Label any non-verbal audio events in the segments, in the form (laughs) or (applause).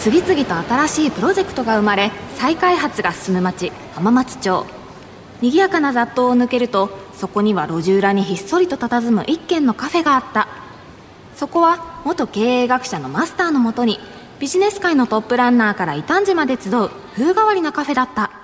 次々と新しいプロジェクトが生まれ再開発が進む町浜松町。賑やかな雑踏を抜けるとそこには路地裏にひっそりと佇む一軒のカフェがあった。そこは元経営学者のマスターのもとにビジネス界のトップランナーから異端児まで集う風変わりなカフェだった。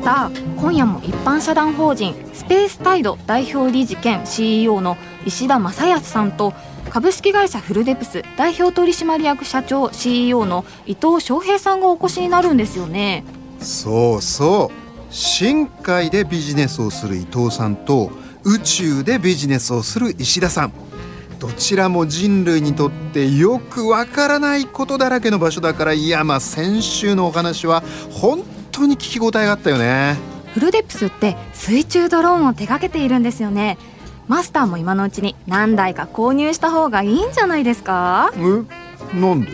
スター今夜も一般社団法人スペースタイド代表理事兼 CEO の石田正康さんと株式会社フルデプス代表取締役社長 CEO の伊藤翔平さんがお越しになるんですよね。そうそう。深海でビジネスをする伊藤さんと宇宙でビジネスをする石田さん。どちらも人類にとってよくわからないことだらけの場所だからいやまあ先週のお話は本当に聞き応えがあったよね。フルデプスって水中ドローンを手掛けているんですよね。マスターも今のうちに何台か購入した方がいいんじゃないですか？え？なんで？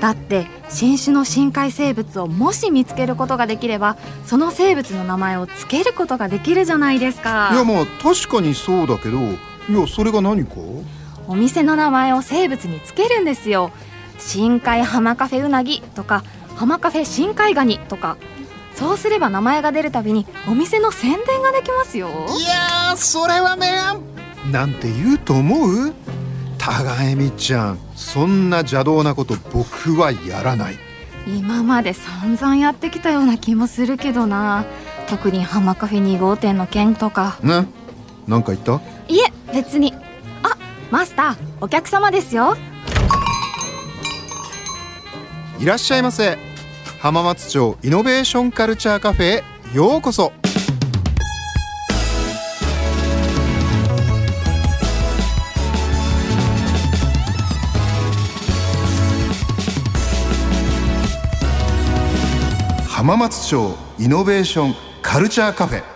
だって新種の深海生物をもし見つけることができればその生物の名前を付けることができるじゃないですか。いやまあ確かにそうだけどいやそれが何か？お店の名前を生物につけるんですよ。深海浜カフェうなぎとか浜カフェ深海ガニとかそうすれば名前が出るたびにお店の宣伝ができますよ。いやーそれはねなんて言うと思う？高恵美ちゃんそんな邪道なこと僕はやらない。今まで散々やってきたような気もするけどな。特に浜カフェ2号店の件とか。ね？なんか言った？いえ別に。あマスターお客様ですよ。いらっしゃいませ浜松町イノベーションカルチャーカフェへようこそ。浜松町イノベーションカルチャーカフェ。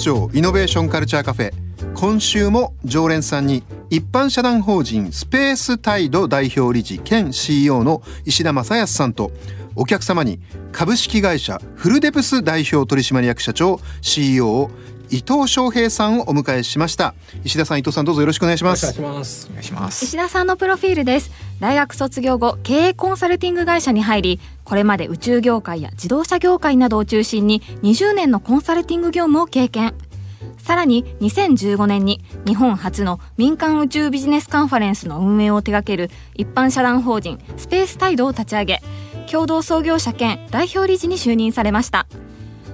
イノベーションカルチャーカフェ今週も常連さんに一般社団法人スペースタイド代表理事兼 CEO の石田正康さんとお客様に株式会社フルデプス代表取締役社長 CEO 伊藤翔平さんをお迎えしました。石田さん伊藤さんどうぞよろしくお願いします。お願いします。お願いします。石田さんのプロフィールです大学卒業後経営コンサルティング会社に入りこれまで宇宙業界や自動車業界などを中心に20年のコンサルティング業務を経験。さらに2015年に日本初の民間宇宙ビジネスカンファレンスの運営を手掛ける一般社団法人スペースタイドを立ち上げ共同創業者兼代表理事に就任されました。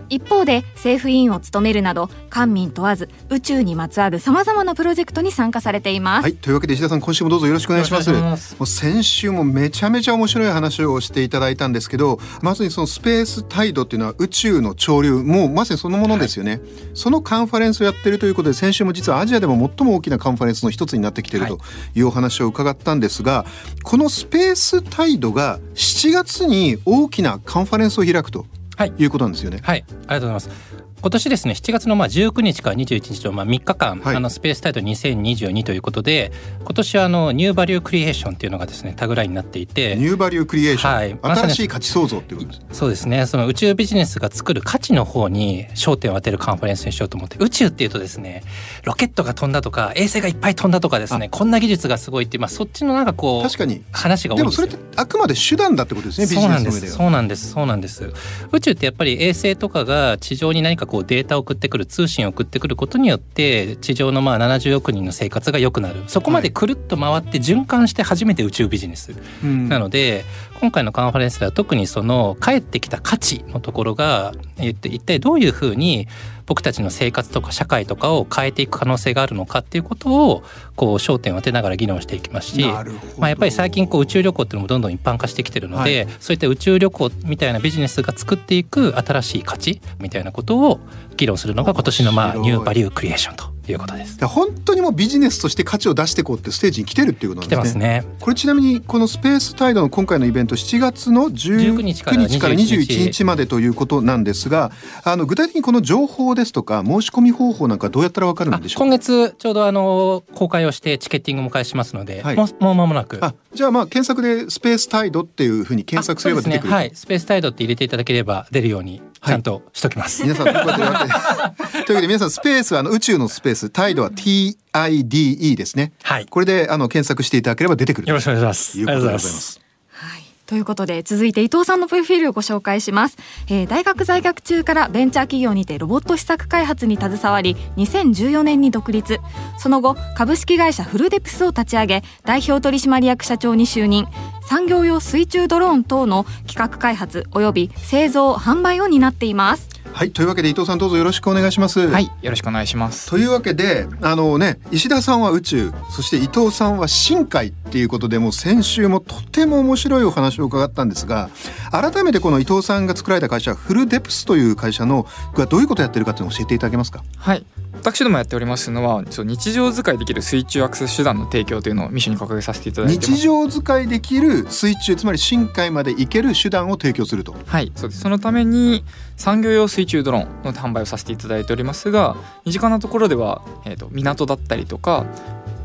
一方で政府委員を務めるなど官民問わず宇宙にまつわるさまざまなプロジェクトに参加されています、はいというわけで石田さん今週もどうぞよろしくお願いします。ます。もう先週もめちゃめちゃ面白い話をしていただいたんですけどまさにそのスペースタイドっていうのは宇宙の潮流もうまさにそのものですよね、そのカンファレンスをやってるということで先週も実はアジアでも最も大きなカンファレンスの一つになってきているとい。うお話を伺ったんですが、このスペースタイドが7月に大きなカンファレンスを開くと。はい。いうことなんですよね。はい。ありがとうございます今年ですね7月のまあ19日から21日のまあ3日間、はい。あのスペースタイト2022ということで今年はあのニューバリュークリエーションっていうのがですねタグラインになっていてニューバリュークリエーション、はい。ま新しい価値創造っていうことです。そうですね。その宇宙ビジネスが作る価値の方に焦点を当てるカンファレンスにしようと思って宇宙っていうとですねロケットが飛んだとか衛星がいっぱい飛んだとかですねこんな技術がすごいってまあ、そっちのなんかこう確かに。話が多いんですよ。でもそれってあくまで手段だってことですねビジそうなんでネスの上です。は。そうなんです。そうなんです。宇宙ってやっぱり衛星とかが地上に何かこうデータを送ってくる通信を送ってくることによって地上のまあ70億人の生活が良くなる。そこまでくるっと回って循環して初めて宇宙ビジネス、うん。なので今回のカンファレンスでは特にその帰ってきた価値のところがえっと一体どういうふうに僕たちの生活とか社会とかを変えていく可能性があるのかっていうことをこう焦点を当てながら議論していきますしまあ、やっぱり最近こう宇宙旅行っていうのもどんどん一般化してきてるので、そういった宇宙旅行みたいなビジネスが作っていく新しい価値みたいなことを議論するのが今年のまあニューバリュークリエーションということです。本当にもうビジネスとして価値を出していこうってステージに来てるっていうことなんですね。ますね。これちなみにこのスペースタイドの今回のイベント7月の19 19日からら21日までということなんですがあの具体的にこの情報ですとか申し込み方法なんかどうやったらわかるあんでしょう今月ちょうどあの公開をしてチケッティングも開始しますので、はいもうもう間もなく。あじゃあまあ検索でスペースタイドっていうふうに検索すれば出てくるね、はい、スペースタイドって入れていただければ出るようにちゃんとしときます。皆さんというわけでというわけで皆さんスペースはあの宇宙のスペースタイドは TIDE ですねはい。これであの検索していただければ出てくるよろしくお願いします。ということでございますはい。ということで続いて伊藤さんのプロフィールをご紹介します、えー大学在学中からベンチャー企業にてロボット施策開発に携わり2014年に独立。その後株式会社フルデプスを立ち上げ代表取締役社長に就任。産業用水中ドローン等の企画開発及び製造販売を担っています。はいというわけで伊藤さんどうぞよろしくお願いします。はい、よろしくお願いします。というわけであのね石田さんは宇宙そして伊藤さんは深海っていうことでもう先週もとても面白いお話を伺ったんですが改めてこの伊藤さんが作られた会社フルデプスという会社のがどういうことをやってるかっていうのを教えていただけますか？はい、私どもやっておりますのは、そう日常使いできる水中アクセス手段の提供というのをミッションに掲げさせていただいてます。日常使いできる水中つまり深海まで行ける手段を提供するとはい、そうです。そのために産業用水中ドローンの販売をさせていただいておりますが、身近なところでは、えー、と港だったりとか。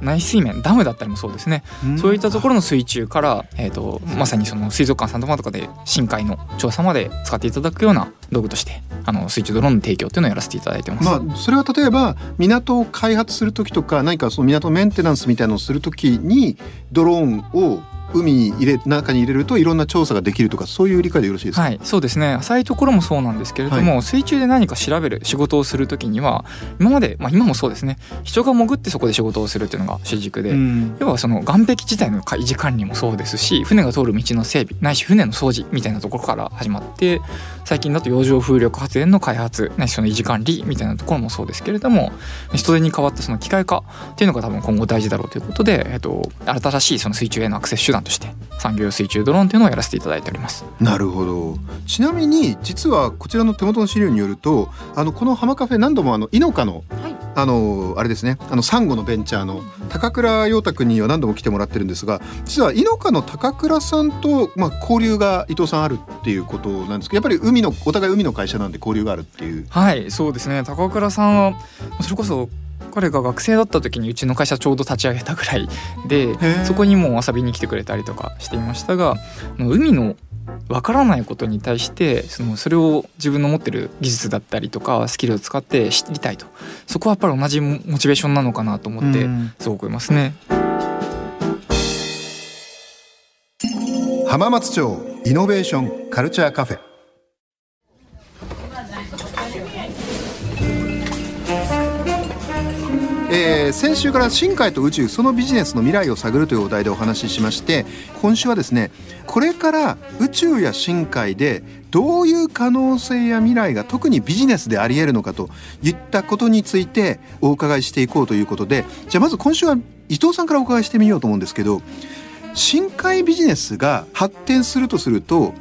内水面ダムだったりもそうですね、そういったところの水中から、えー、とまさにその水族館さんとかで深海の調査まで使っていただくような道具としてあの水中ドローンの提供っていうのをやらせていただいてます。まあそれは例えば港を開発する時とか何かその港のメンテナンスみたいなのをする時にドローンを海に入れ中に入れるといろんな調査ができるとかそういう理解でよろしいですか、はい、そうですね。浅いところもそうなんですけれども、水中で何か調べる仕事をするときには今まで、まあ、今もそうですね。人が潜ってそこで仕事をするっていうのが主軸で、うん。要はその岸壁自体の維持管理もそうですし船が通る道の整備ないし船の掃除みたいなところから始まって最近だと洋上風力発電の開発ないしその維持管理みたいなところもそうですけれども人手に代わったその機械化っていうのが多分今後大事だろうということで、えっと、新しいその水中へのアクセス手段として産業用水中ドローンっていうのをやらせていただいております。なるほどちなみに実はこちらの手元の資料によるとあのこの浜カフェ何度もあのイノカのはいあのあれですねあのサンゴのベンチャーの高倉陽太君には何度も来てもらってるんですが実はイノカの高倉さんと、まあ、交流が伊藤さんあるっていうことなんですけどやっぱり海のお互い海の会社なんで交流があるっていう。はいそうですね高倉さんはそれこそ彼が学生だった時にうちの会社ちょうど立ち上げたぐらいでー。そこにもう遊びに来てくれたりとかしていましたが海のわからないことに対してそのそれを自分の持ってる技術だったりとかスキルを使って知りたいと。そこはやっぱり同じモチベーションなのかなと思ってうん。すごく思いますね。浜松町イノベーションカルチャーカフェえー先週から深海と宇宙そのビジネスの未来を探るというお題でお話ししまして今週はですねこれから宇宙や深海でどういう可能性や未来が特にビジネスであり得るのかといったことについてお伺いしていこうということでじゃあまず今週は伊藤さんからお伺いしてみようと思うんですけど深海ビジネスが発展するとすると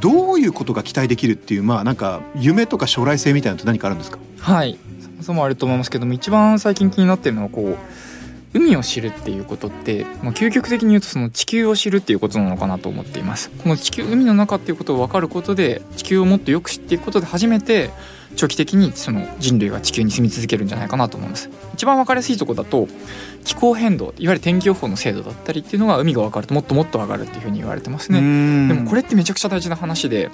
どういうことが期待できるっていうまあなんか夢とか将来性みたいなのって何かあるんですか？はい。そもあると思いますけども一番最近気になってるのはこう海を知るっていうことって、まあ、究極的に言うとその地球を知るっていうことなのかなと思っていますこの地球海の中っていうことを分かることで地球をもっとよく知っていくことで初めて長期的にその人類が地球に住み続けるんじゃないかなと思います一番分かりやすいところだと気候変動いわゆる天気予報の精度だったりっていうのが海が分かるともっともっと上がるっていうふうに言われてますね。でもこれってめちゃくちゃ大事な話で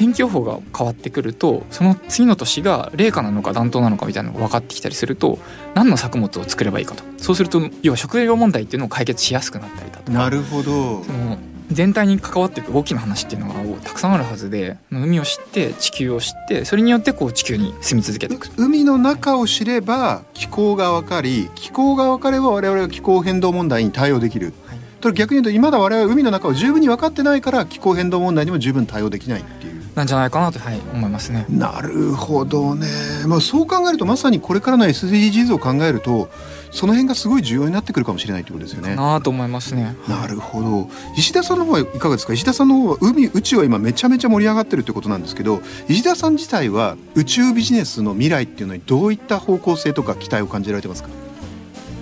天気予報が変わってくるとその次の年が冷夏なのか暖冬なのかみたいなのが分かってきたりすると何の作物を作ればいいかと。そうすると要は食料問題っていうのを解決しやすくなったりだとか。なるほど。その全体に関わっていく大きな話っていうのがたくさんあるはずで海を知って地球を知ってそれによってこう地球に住み続けていく海の中を知れば気候が分かり気候が分かれば我々は気候変動問題に対応できる、はい。と逆に言うと今だ我々は海の中を十分に分かってないから気候変動問題にも十分対応できないっていうなんじゃないかなと、はい、思いますね。なるほどね、まあ、そう考えるとまさにこれからの SDGs を考えるとその辺がすごい重要になってくるかもしれないってことですよね。なあと思いますね。なるほど石田さんの方はいかがですか？石田さんの方は海宇宙は今めちゃめちゃ盛り上がってるってことなんですけど石田さん自体は宇宙ビジネスの未来っていうのにどういった方向性とか期待を感じられてますか？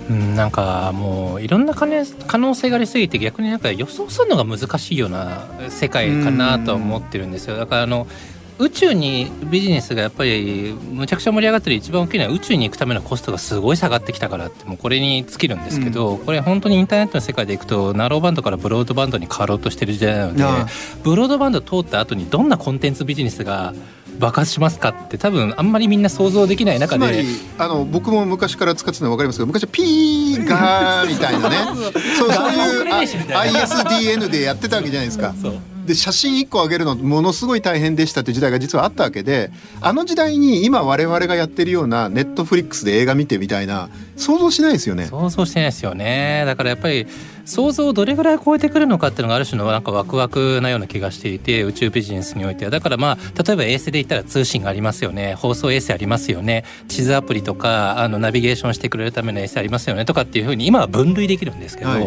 うん、なんかもういろんな可能性がありすぎて逆になんか予想するのが難しいような世界かなと思ってるんですよ。だからあの宇宙にビジネスがやっぱりむちゃくちゃ盛り上がってる一番大きいのは宇宙に行くためのコストがすごい下がってきたからってもうこれに尽きるんですけど、これ本当にインターネットの世界でいくとナローバンドからブロードバンドに変わろうとしてる時代なのでブロードバンド通った後にどんなコンテンツビジネスが爆発しますかって多分あんまりみんな想像できない中で。あの僕も昔から使ってたの分かりますけど昔はピーガーみたいなね。(laughs) そうそう。いう ISDN でやってたわけじゃないですか。そうで写真1個上げるのものすごい大変でしたって時代が実はあったわけであの時代に今我々がやってるようなネットフリックスで映画見てみたいな想像しないですよね。想像してないですよねだからやっぱり想像をどれぐらい超えてくるのかっていうのがある種のなんかワクワクなような気がしていて宇宙ビジネスにおいては。だからまあ例えば衛星で言ったら通信がありますよね。放送衛星ありますよね。地図アプリとかあのナビゲーションしてくれるための衛星ありますよね。とかっていうふうに今は分類できるんですけど、はい。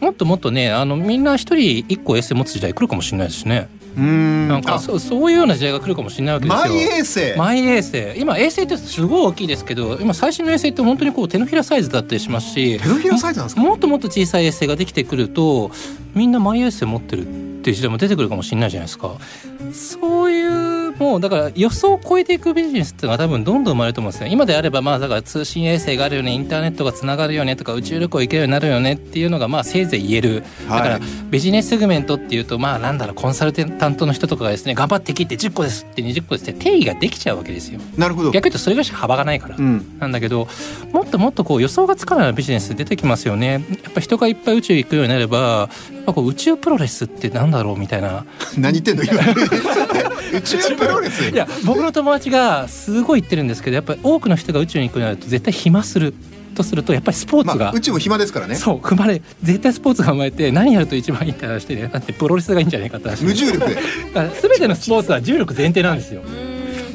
もっともっとねあのみんな一人一個衛星持つ時代来るかもしれないですねうーん。なんかあ。そうそういうような時代が来るかもしれないわけですよ。マイ衛星マイ衛星今衛星ってすごい大きいですけど今最新の衛星って本当にこう手のひらサイズだったりしますし手のひらサイズなんですか？もっともっと小さい衛星ができてくるとみんなマイ衛星持ってるっていう時代も出てくるかもしれないじゃないですかそういうもうだから予想を超えていくビジネスっていうのが多分どんどん生まれると思うんですね。今であればまあだから通信衛星があるよねインターネットがつながるよねとか宇宙旅行行けるようになるよねっていうのがまあせいぜい言える。だからはいビジネスセグメントっていうとまあなんだろうコンサルタントの人とかがですね頑張って切って10個ですって20個ですって定義ができちゃうわけですよ。なるほど。逆に言うとそれぐらいしか幅がないから。うん。なんだけどもっともっとこう予想がつかないビジネス出てきますよね。やっぱ人がいっぱい宇宙行くようになればやっぱこう宇宙プロレスってなんだろうみたいな。(laughs) 何言ってんの今宇宙プロレスいや僕の友達がすごい言ってるんですけどやっぱり多くの人が宇宙に行くようになると絶対暇するとするとやっぱりスポーツが、まあ宇宙も暇ですからね。そう生まれ絶対スポーツが生まれて何やると一番いいって話してねだってプロレスがいいんじゃないかって話無重力で。全てのスポーツは重力前提なんですよ。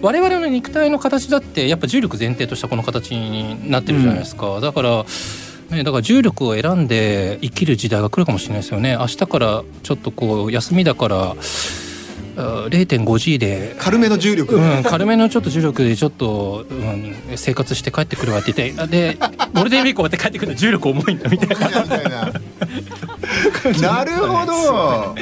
我々の肉体の形だってやっぱ重力前提としたこの形になってるじゃないですか、だからね、だから重力を選んで生きる時代が来るかもしれないですよね。明日からちょっとこう休みだからあ 0.5G で。軽めの重力で。うん、軽めのちょっと重力でちょっと、うん、生活して帰ってくるわって言って。でゴールデンウィーク終わって帰ってくると重力重いんだみたいな。ななるほど。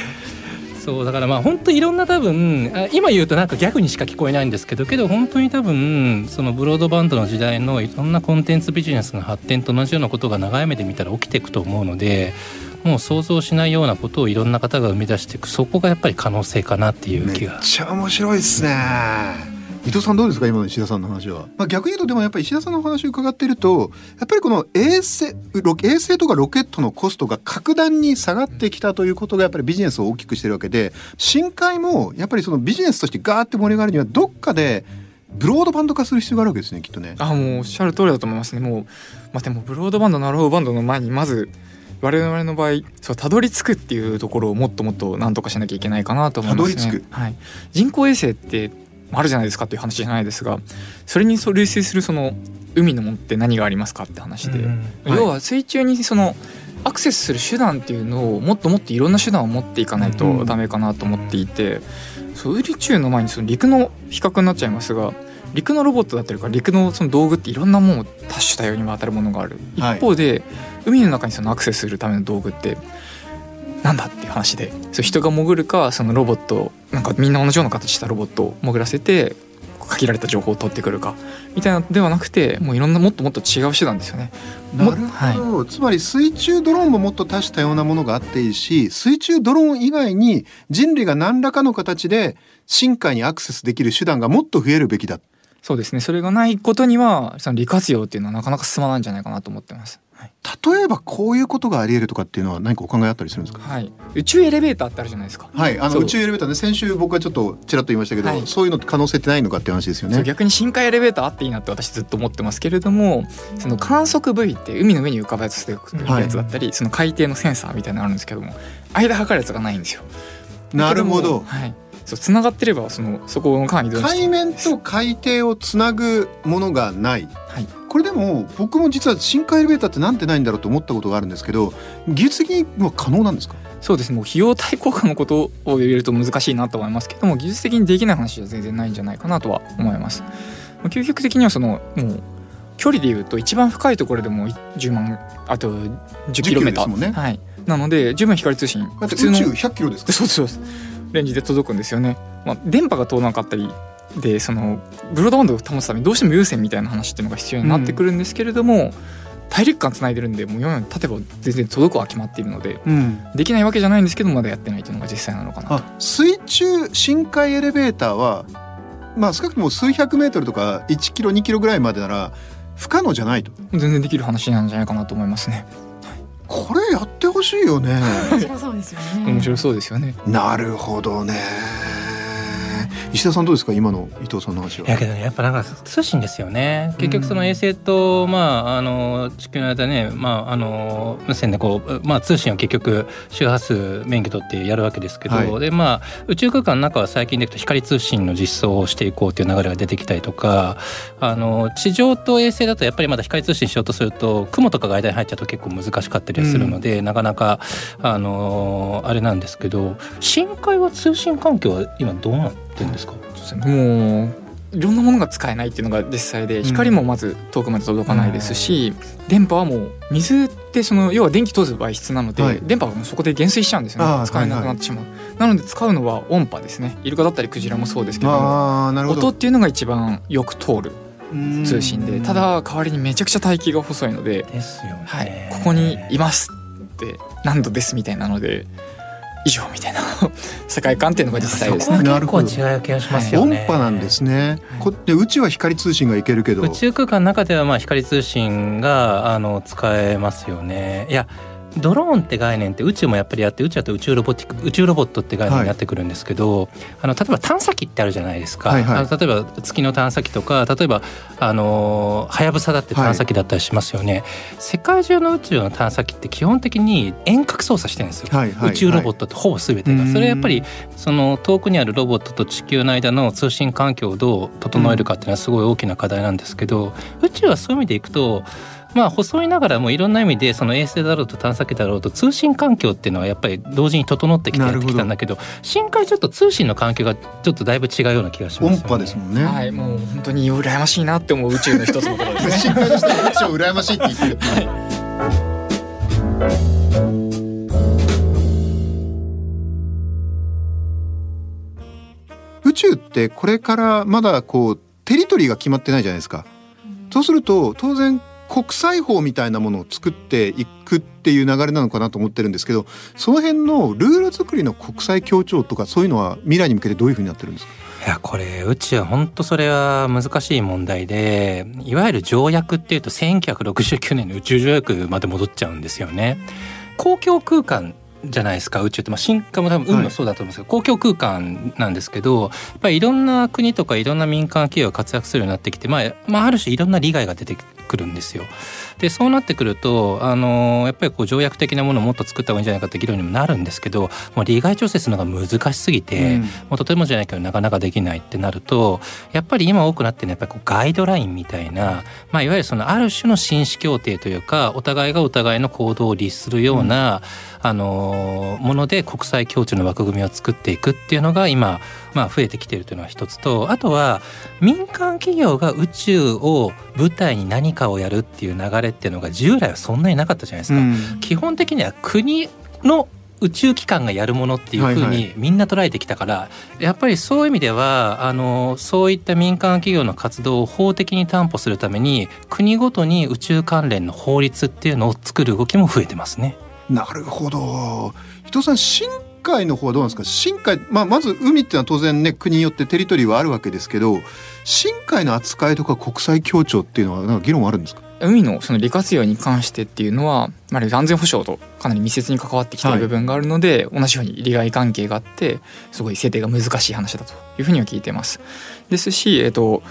そうだからまあ本当いろんな多分あ今言うとなんか逆にしか聞こえないんですけどけど本当に多分そのブロードバンドの時代のいろんなコンテンツビジネスの発展と同じようなことが長い目で見たら起きていくと思うのでもう想像しないようなことをいろんな方が生み出していくそこがやっぱり可能性かなっていうめっ気が。ちゃ面白いですね伊藤さんどうですか今の石田さんの話は、まあ、逆に言うとでもやっぱり石田さんのお話を伺ってるとやっぱりこの衛星ロ衛星とかロケットのコストが格段に下がってきたということがやっぱりビジネスを大きくしてるわけで深海もやっぱりそのビジネスとしてガーって盛り上がるにはどっかでブロードバンド化する必要があるわけですねきっとね。あもうおっしゃる通りだと思いますねもう、まあ、でもブロードバンドナローバンドの前にまず我々の場合そうたどり着くっていうところをもっともっと何とかしなきゃいけないかなと思いますね。たどり着く？はい、人工衛星ってあるじゃないですかっていう話じゃないですがそれにそう類推するその海のものって何がありますかって話で、うん。要は水中にそのアクセスする手段っていうのをもっともっといろんな手段を持っていかないとダメかなと思っていて、そう宇宙の前にその陸の比較になっちゃいますが陸のロボットだったりとか陸のその道具っていろんなもの多種多様にわたるものがある。一はい。方で、海の中にそのアクセスするための道具ってなんだっていう話でそう人が潜るかそのロボットなんかみんな同じような形したロボットを潜らせて限られた情報を取ってくるかみたいなのではなくてもういろんなもっともっと違う手段ですよね。なるほど、つまり水中ドローンももっと多種多様なものがあっていいし水中ドローン以外に人類が何らかの形で深海にアクセスできる手段がもっと増えるべきだそうですねそれがないことにはその利活用っていうのはなかなか進まないんじゃないかなと思ってます。はい例えばこういうことがあり得るとかっていうのは何かお考えあったりするんですか？はい、宇宙エレベーターってあるじゃないですか。はい、あの宇宙エレベーターね先週僕はちょっとちらっと言いましたけど、はいそういうのって可能性ってないのかって話ですよね。逆に深海エレベーターあっていいなって私ずっと思ってますけれどもその観測部位って海の上に浮かぶやつやつだったり、その海底のセンサーみたいなのあるんですけども間測るやつがないんですよ。なるほど。はい、そうつながってればそのそこの海面と海底をつなぐものがない、はい。これでも僕も実は深海エレベーターってなんてないんだろうと思ったことがあるんですけど技術的には可能なんですか？そうですね。もう費用対効果のことを言えると難しいなと思いますけども技術的にできない話じゃ全然ないんじゃないかなとは思います。まあ究極的にはそのもう距離でいうと一番深いところでも10万あと 10km ですもんね。はい、なので十分光通信。普通の宇宙100キロですかそうそうですレンジで届くんですよね、まあ、電波が通らなかったりでそのブロードバンドを保つためにどうしても有線みたいな話っていうのが必要になってくるんですけれども、大陸間つないでるんでもう4立てば全然届くは決まっているのでうん。できないわけじゃないんですけどまだやってないというのが実際なのかな水中深海エレベーターはまあ少なくとも数百メートルとか1キロ2キロぐらいまでなら不可能じゃないと。全然できる話なんじゃないかなと思いますね。これやってほしいよね。面白そうですよね。面白そうですよね。なるほどね石田さんどうですか？今の伊藤さんの話は。いやけどねやっぱなんか通信ですよね。結局その衛星と、まああの地球の間ねまああの無線でこうまあ通信を結局周波数免許取ってやるわけですけど、はい。でまあ宇宙空間の中は最近でいくと光通信の実装をしていこうという流れが出てきたりとかあの地上と衛星だとやっぱりまだ光通信しようとすると雲とかが間に入っちゃうと結構難しかったりするので、なかなかあのあれなんですけど深海は通信環境は今どうなってるんですか、もういろんなものが使えないっていうのが実際で光もまず遠くまで届かないですし、電波はもう水ってその要は電気通す場合質なので、はい。電波がもうそこで減衰しちゃうんですよね。使えなくなってしまう、なので使うのは音波ですね。イルカだったりクジラもそうですけど音っていうのが一番よく通る通信でただ代わりにめちゃくちゃ大気が細いので、ね、はい、ここにいますって何度ですみたいなので以上みたいな (laughs) 世界観っていうのが実際ですね。そこはなるほど。結構違う気がしますよ音ね。波なんですね、はい。こで宇宙は光通信がいけるけど。宇宙空間の中ではまあ光通信があの使えますよね。いやドローンって概念って宇宙もやっぱりあって宇宙だと宇宙ロボティック宇宙ロボットって概念になってくるんですけど、あの例えば探査機ってあるじゃないですか、はいはい。あの例えば月の探査機とか例えばあのはやぶさだって探査機だったりしますよね、世界中の宇宙の探査機って基本的に遠隔操作してるんですよ、はいはい宇宙ロボットってほぼ全てが、はいそれはやっぱりその遠くにあるロボットと地球の間の通信環境をどう整えるかっていうのはすごい大きな課題なんですけど宇宙はそういう意味でいくとまあ細いながらもいろんな意味でその衛星だろうと探査機だろうと通信環境っていうのはやっぱり同時に整ってきてやってきたんだけど深海ちょっと通信の環境がちょっとだいぶ違うような気がしますよね。音波ですもんね、はいもう本当に羨ましいなって思う宇宙の一つのことですね。深海の人は宇宙を羨ましい。って言ってる、宇宙ってこれからまだこうテリトリーが決まってないじゃないですか。そうすると当然国際法みたいなものを作っていくっていう流れなのかなと思ってるんですけどその辺のルール作りの国際協調とかそういうのは未来に向けてどういうふうになってるんですか？いやこれ宇宙は本当それは難しい問題でいわゆる条約っていうと1969年の宇宙条約まで戻っちゃうんですよね。公共空間じゃないですか？宇宙って、まあ、進化も多分運もそうだと思うんですけど、公共空間なんですけどやっぱりいろんな国とかいろんな民間企業が活躍するようになってきて、まあまあ、ある種いろんな利害が出てくるんですよ。でそうなってくるとあのやっぱりこう条約的なものをもっと作った方がいいんじゃないかって議論にもなるんですけどもう利害調整するのが難しすぎて、うんもうとてもじゃないけどなかなかできないってなるとやっぱり今多くなってるのはやっぱりこうガイドラインみたいな、まあ、いわゆるそのある種の紳士協定というかお互いがお互いの行動を律するような、あのもので国際協調の枠組みを作っていくっていうのが今、まあ、増えてきているというのは一つとあとは民間企業が宇宙を舞台に何かをやるっていう流れっていうのが従来はそんなになかったじゃないですか。うん基本的には国の宇宙機関がやるものっていうふうはいはにみんな捉えてきたから、やっぱりそういう意味ではあのそういった民間企業の活動を法的に担保するために国ごとに宇宙関連の法律っていうのを作る動きも増えてますね。なるほど。伊藤さん深海の方はどうなんですか？深海、まあ、まず海っていうのは当然ね国によってテリトリーはあるわけですけど深海の扱いとか国際協調っていうのはなんか議論あるんですか？海のその利活用に関してっていうのは、まあ、安全保障とかなり密接に関わってきてる部分があるので、同じように利害関係があってすごい制定が難しい話だというふうには聞いてます。ですし、えっと、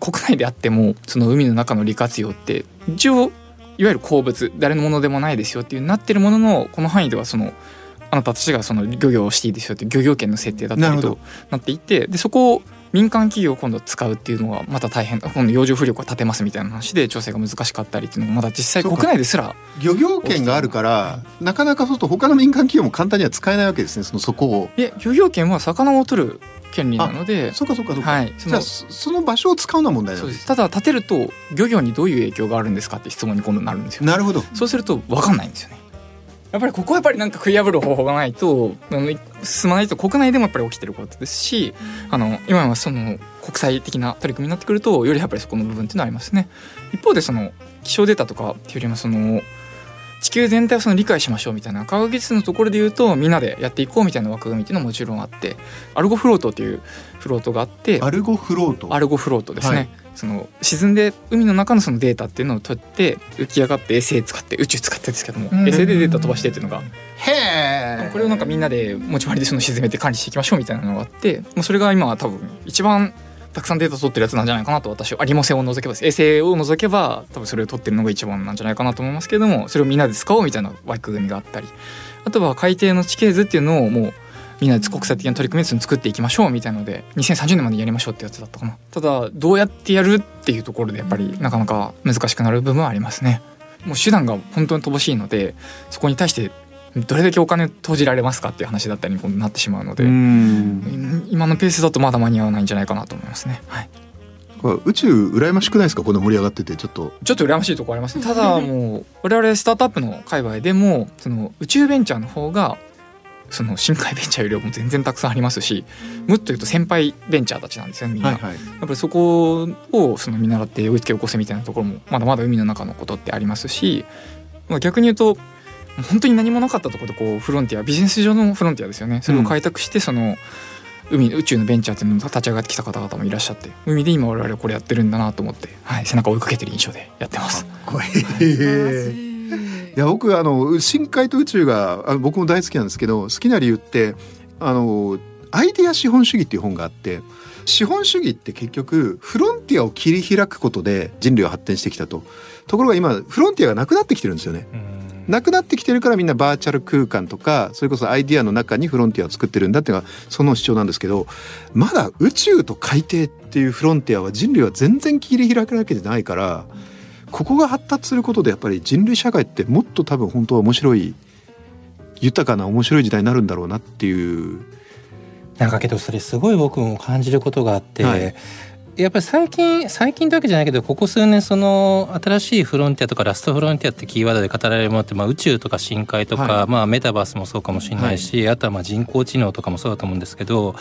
国内であってもその海の中の利活用って一応いわゆる鉱物誰のものでもないですよっていうなってるもののこの範囲ではそのあなたたちがその漁業をしていいですよって漁業権の設定だったりとなっていてでそこを民間企業を今度使うっていうのはまた大変今度洋上風力を立てますみたいな話で調整が難しかったりっていうのがまだ実際国内ですら漁業権があるからなかなかそうすると他の民間企業も簡単には使えないわけですねそのそこを。いえ漁業権は魚を取る権利なのでそうかそうかそうか、はい、じゃあその場所を使うのは問題なんですただ建てると漁業にどういう影響があるんですかって質問に今度なるんですよなるほど。そうすると分かんないんですよねやっぱりここはやっぱりなんか食い破る方法がないと進まないと国内でもやっぱり起きてることですしあの今はその国際的な取り組みになってくるとよりやっぱりそこの部分っていうのはありますね。一方でその気象データとかっていうよりもその地球全体をその理解しましょうみたいな科学技術のところで言うとみんなでやっていこうみたいな枠組みっていうのももちろんあってアルゴフロートっていうフロートがあってアルゴフロート。アルゴフロートですね、はい、その沈んで海の中のそのデータっていうのを取って浮き上がって衛星使って宇宙使ってですけども衛星でデータ飛ばしてっていうのがへこれをなんかみんなで持ち回りでその沈めて管理していきましょうみたいなのがあってもうそれが今は多分一番たくさんデータ取ってるやつなんじゃないかなと私はありもせを除けば衛星を除けば多分それを取ってるのが一番なんじゃないかなと思いますけれどもそれをみんなで使おうみたいな枠組みがあったりあとは海底の地形図っていうのをもうみんなで国際的な取り組みで作っていきましょうみたいなので2030年までやりましょうってやつだったかな。ただどうやってやるっていうところでやっぱりなかなか難しくなる部分はありますね。もう手段が本当に乏しいのでそこに対してどれだけお金投じられますかっていう話だったりになってしまうので今のペースだとまだ間に合わないんじゃないかなと思いますね。はい。宇宙羨ましくないですか？この盛り上がっててちょっと。ちょっと羨ましいところありますただもう我々スタートアップの界隈でもその宇宙ベンチャーの方がその深海ベンチャーよりも全然たくさんありますしもっと言うと先輩ベンチャーたちなんですよみんな、はいはい、やっぱりそこをその見習って追いつけ起こせみたいなところもまだまだ海の中のことってありますし、まあ、逆に言うと本当に何もなかったところでこうフロンティアビジネス上のフロンティアですよね。それを開拓してその、海宇宙のベンチャーっていうのを立ち上がってきた方々もいらっしゃって海で今我々これやってるんだなと思って、はい、背中を追いかけてる印象でやってます。かっこいいいや僕あの深海と宇宙があの僕も大好きなんですけど好きな理由ってあのアイデア資本主義っていう本があって資本主義って結局フロンティアを切り開くことで人類は発展してきたとところが今フロンティアがなくなってきてるんですよね。なくなってきてるからみんなバーチャル空間とかそれこそアイディアの中にフロンティアを作ってるんだっていうのがその主張なんですけどまだ宇宙と海底っていうフロンティアは人類は全然切り開くわけじゃないからここが発達することでやっぱり人類社会ってもっと多分本当は面白い豊かな面白い時代になるんだろうなっていう。なんかけどそれすごい僕も感じることがあって、はい、やっぱり最近最近だけじゃないけどここ数年その新しいフロンティアとかラストフロンティアってキーワードで語られるものって、まあ、宇宙とか深海とか、はい、まあ、メタバースもそうかもしれないし、はい、あとはまあ人工知能とかもそうだと思うんですけど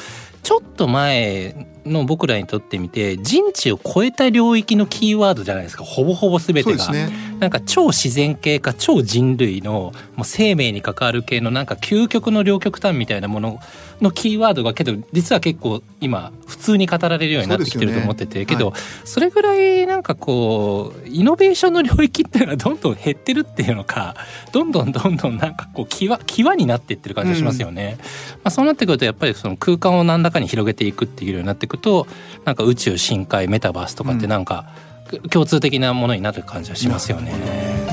ちょっと前の僕らにとってみて人知を超えた領域のキーワードじゃないですか。ほぼほぼ全てが、ね、なんか超自然系か超人類のもう生命に関わる系のなんか究極の両極端みたいなもののキーワードがけど実は結構今普通に語られるようになってきてると思ってて、ね、けど、はい、それぐらいなんかこうイノベーションの領域っていうのはどんどん減ってるっていうのかどんどんどんどんなんかこう際際になっていってる感じがしますよね。うん、まあ、そうなってくるとやっぱりその空間を何らかに広げていくっていうようになっていくとなんか宇宙深海メタバースとかってなんか共通的なものになる感じはしますよね。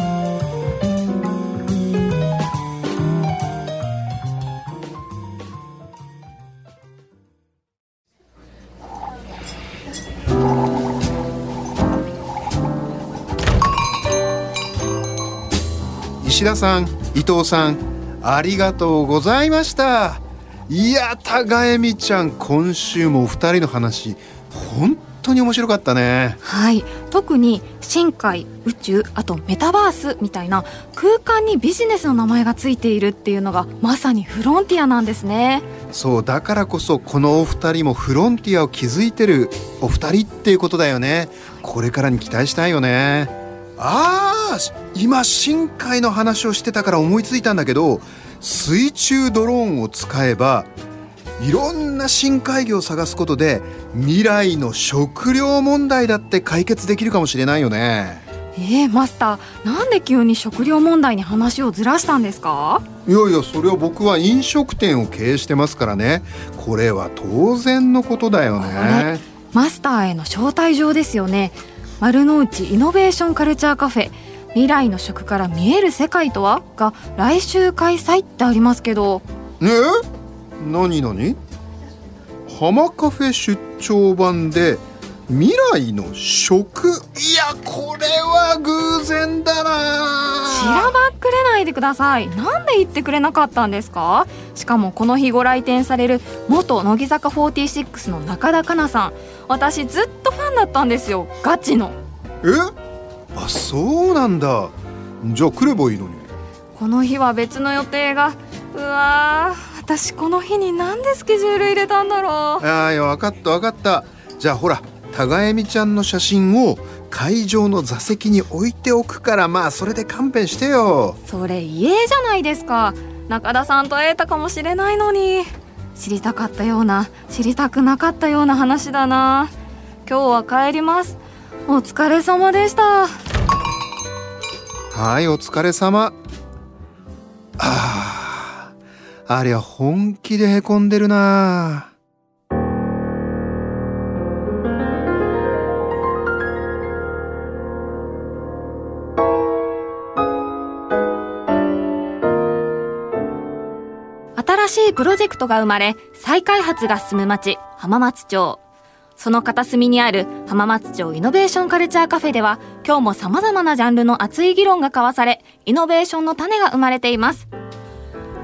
石田さん伊藤さんありがとうございましたいや高恵美ちゃん今週もお二人の話本当に面白かったね。はい。特に深海宇宙あとメタバースみたいな空間にビジネスの名前がついているっていうのがまさにフロンティアなんですね。そうだからこそこのお二人もフロンティアを築いてるお二人っていうことだよね。これからに期待したいよね。ああ今深海の話をしてたから思いついたんだけど水中ドローンを使えばいろんな深海魚を探すことで未来の食料問題だって解決できるかもしれないよね。えー、マスターなんで急に食料問題に話をずらしたんですか？いやいやそれは僕は飲食店を経営してますからね。これは当然のことだよね。マスターへの招待状ですよね。丸の内イノベーションカルチャーカフェ未来の食から見える世界とは？が来週開催ってありますけど。え何何？浜カフェ出張版で未来の食。いやこれは偶然だな。しらばっくれないでください。なんで言ってくれなかったんですか？しかもこの日ご来店される元乃木坂46の中田香菜さん。私ずっとファンだったんですよ。ガチの。え？あそうなんだ。じゃあ来ればいいのに。この日は別の予定が。うわー私この日になんでスケジュール入れたんだろう。あいや分かった分かった。じゃあほら高恵美ちゃんの写真を会場の座席に置いておくからまあそれで勘弁してよ。それ家じゃないですか。中田さんと会えたかもしれないのに。知りたかったような知りたくなかったような話だな。今日は帰ります。お疲れ様でしたはいお疲れ様。あありゃ本気でへこんでるな。新しいプロジェクトが生まれ再開発が進む町浜松町。その片隅にある浜松町イノベーションカルチャーカフェでは今日も様々なジャンルの熱い議論が交わされイノベーションの種が生まれています。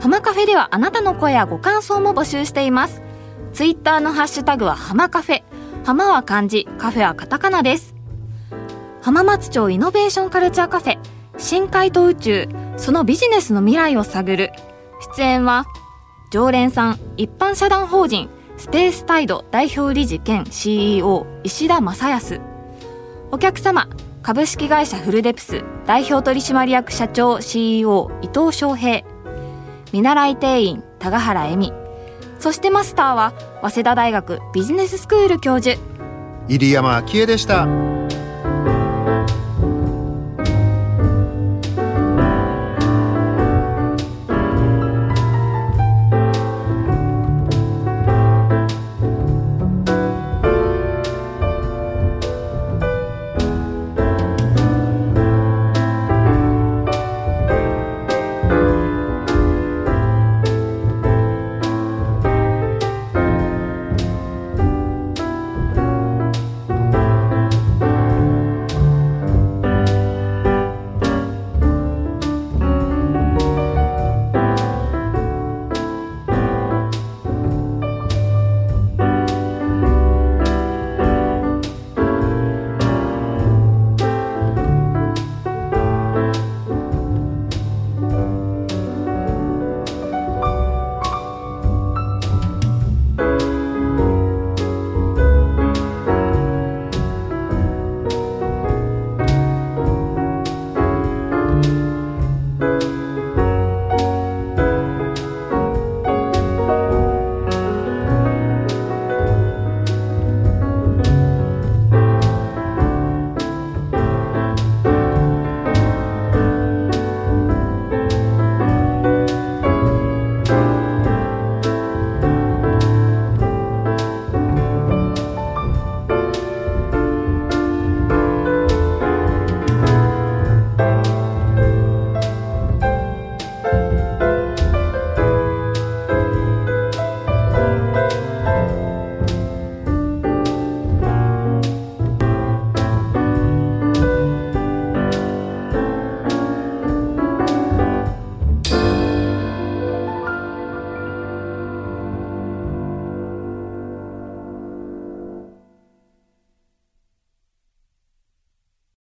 浜カフェではあなたの声やご感想も募集しています。ツイッターのハッシュタグは浜カフェ。浜は漢字カフェはカタカナです。浜松町イノベーションカルチャーカフェ深海と宇宙そのビジネスの未来を探る。出演は常連さん一般社団法人スペースタイド代表理事兼 CEO 石田正康。お客様株式会社フルデプス代表取締役社長 CEO 伊藤翔平。見習い店員高原恵美。そしてマスターは早稲田大学ビジネススクール教授。入山昭恵でした。